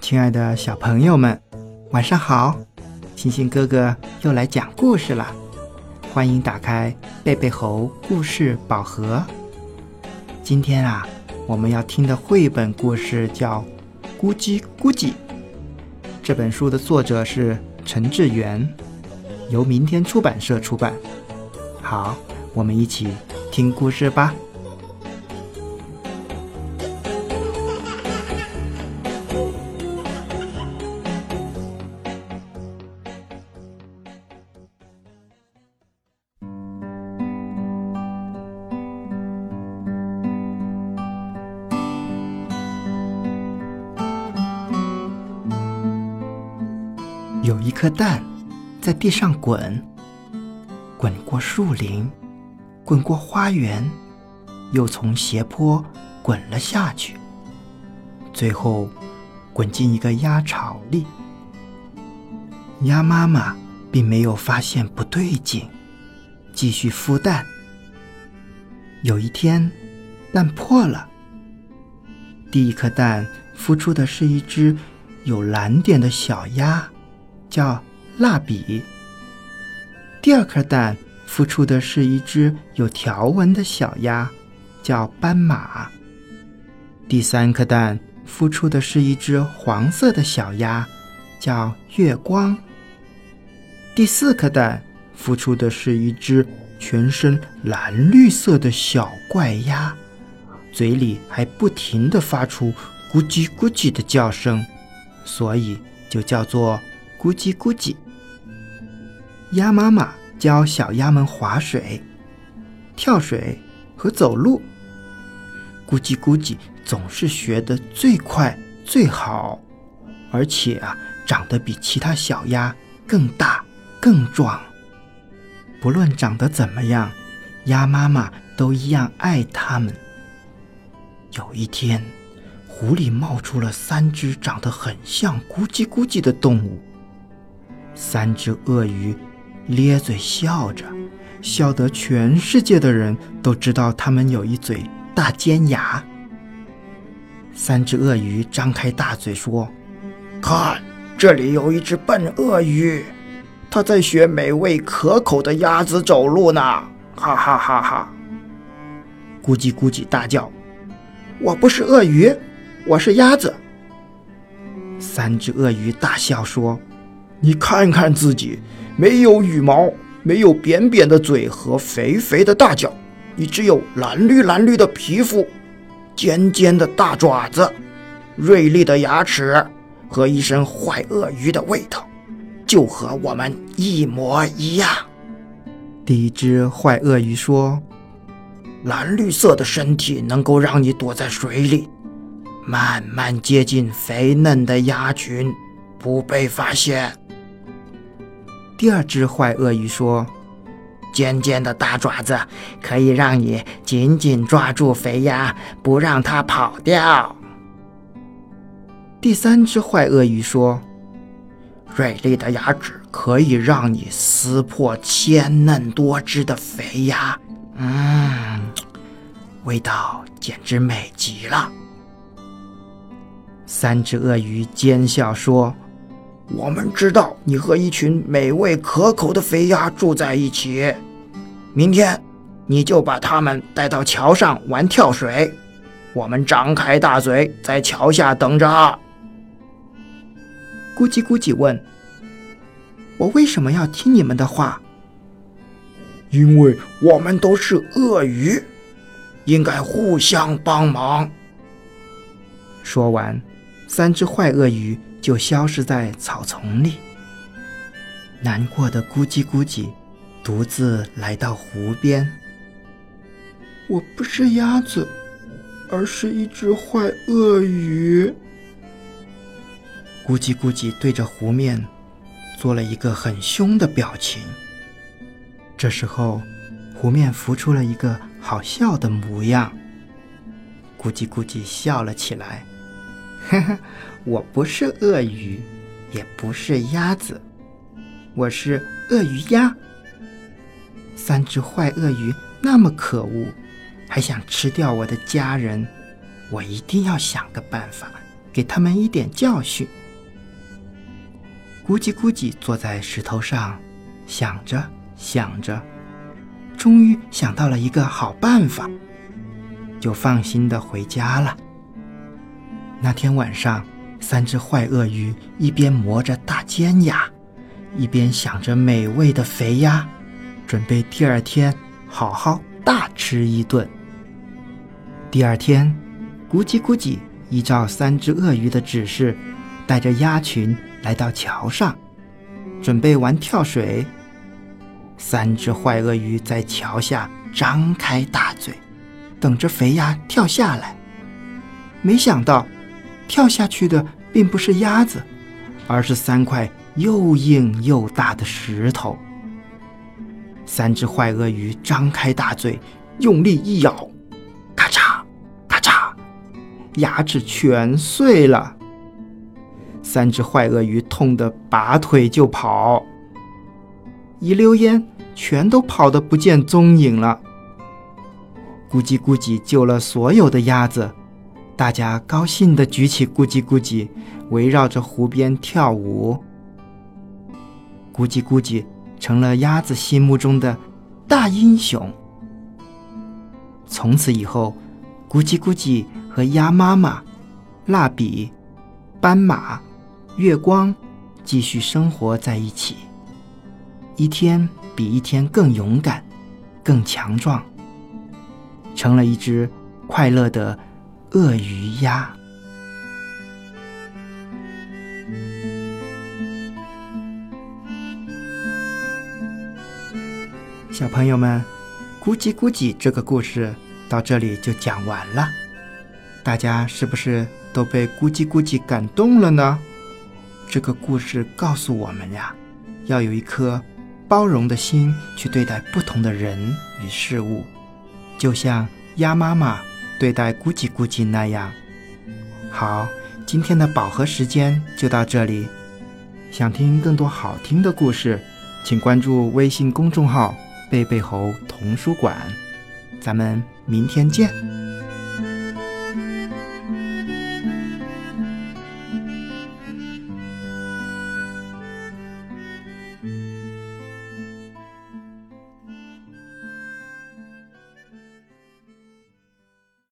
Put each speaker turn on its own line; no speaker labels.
亲爱的小朋友们，晚上好！星星哥哥又来讲故事了，欢迎打开贝贝猴故事宝盒。今天啊，我们要听的绘本故事叫《咕叽咕叽》。这本书的作者是陈志远，由明天出版社出版。好，我们一起听故事吧。有一颗蛋在地上滚，滚过树林，滚过花园，又从斜坡滚了下去，最后滚进一个鸭巢里。鸭妈妈并没有发现不对劲，继续孵蛋。有一天，蛋破了，第一颗蛋孵出的是一只有蓝点的小鸭。叫蜡笔。第二颗蛋孵出的是一只有条纹的小鸭，叫斑马。第三颗蛋孵出的是一只黄色的小鸭，叫月光。第四颗蛋孵出的是一只全身蓝绿色的小怪鸭，嘴里还不停地发出咕叽咕叽的叫声，所以就叫做。咕叽咕叽，鸭妈妈教小鸭们划水、跳水和走路。咕叽咕叽总是学得最快最好，而且啊，长得比其他小鸭更大更壮。不论长得怎么样，鸭妈妈都一样爱它们。有一天，湖里冒出了三只长得很像咕叽咕叽的动物。三只鳄鱼咧嘴笑着，笑得全世界的人都知道他们有一嘴大尖牙。三只鳄鱼张开大嘴说：“
看，这里有一只笨鳄鱼，它在学美味可口的鸭子走路呢！”哈哈哈哈！
咕叽咕叽大叫：“我不是鳄鱼，我是鸭子。”三只鳄鱼大笑说。
你看看自己，没有羽毛，没有扁扁的嘴和肥肥的大脚，你只有蓝绿蓝绿的皮肤，尖尖的大爪子，锐利的牙齿和一身坏鳄鱼的味道，就和我们一模一样。
第一只坏鳄鱼说：“
蓝绿色的身体能够让你躲在水里，慢慢接近肥嫩的鸭群，不被发现。”
第二只坏鳄鱼说：“
尖尖的大爪子可以让你紧紧抓住肥鸭，不让它跑掉。”
第三只坏鳄鱼说：“
锐利的牙齿可以让你撕破鲜嫩多汁的肥鸭，嗯，味道简直美极了。”
三只鳄鱼奸笑说。
我们知道你和一群美味可口的肥鸭住在一起。明天，你就把它们带到桥上玩跳水。我们张开大嘴在桥下等着。
咕叽咕叽问：“我为什么要听你们的话？”
因为我们都是鳄鱼，应该互相帮忙。
说完，三只坏鳄鱼。就消失在草丛里。难过的咕叽咕叽，独自来到湖边。
我不是鸭子，而是一只坏鳄鱼。
咕叽咕叽对着湖面做了一个很凶的表情。这时候，湖面浮出了一个好笑的模样。咕叽咕叽笑了起来。哈哈，我不是鳄鱼，也不是鸭子，我是鳄鱼鸭。三只坏鳄鱼那么可恶，还想吃掉我的家人，我一定要想个办法，给他们一点教训。咕叽咕叽坐在石头上，想着想着，终于想到了一个好办法，就放心的回家了。那天晚上，三只坏鳄鱼一边磨着大尖牙，一边想着美味的肥鸭，准备第二天好好大吃一顿。第二天，咕叽咕叽依照三只鳄鱼的指示，带着鸭群来到桥上，准备玩跳水。三只坏鳄鱼在桥下张开大嘴，等着肥鸭跳下来。没想到。跳下去的并不是鸭子，而是三块又硬又大的石头。三只坏鳄鱼张开大嘴，用力一咬，咔嚓，咔嚓，牙齿全碎了。三只坏鳄鱼痛得拔腿就跑，一溜烟全都跑得不见踪影了。咕叽咕叽救了所有的鸭子。大家高兴地举起咕叽咕叽，围绕着湖边跳舞。咕叽咕叽成了鸭子心目中的大英雄。从此以后，咕叽咕叽和鸭妈妈、蜡笔、斑马、月光继续生活在一起，一天比一天更勇敢、更强壮，成了一只快乐的。鳄鱼鸭，小朋友们，咕叽咕叽这个故事到这里就讲完了。大家是不是都被咕叽咕叽感动了呢？这个故事告诉我们呀，要有一颗包容的心去对待不同的人与事物，就像鸭妈妈。对待咕叽咕叽那样好，今天的饱和时间就到这里。想听更多好听的故事，请关注微信公众号“贝贝猴童书馆”。咱们明天见。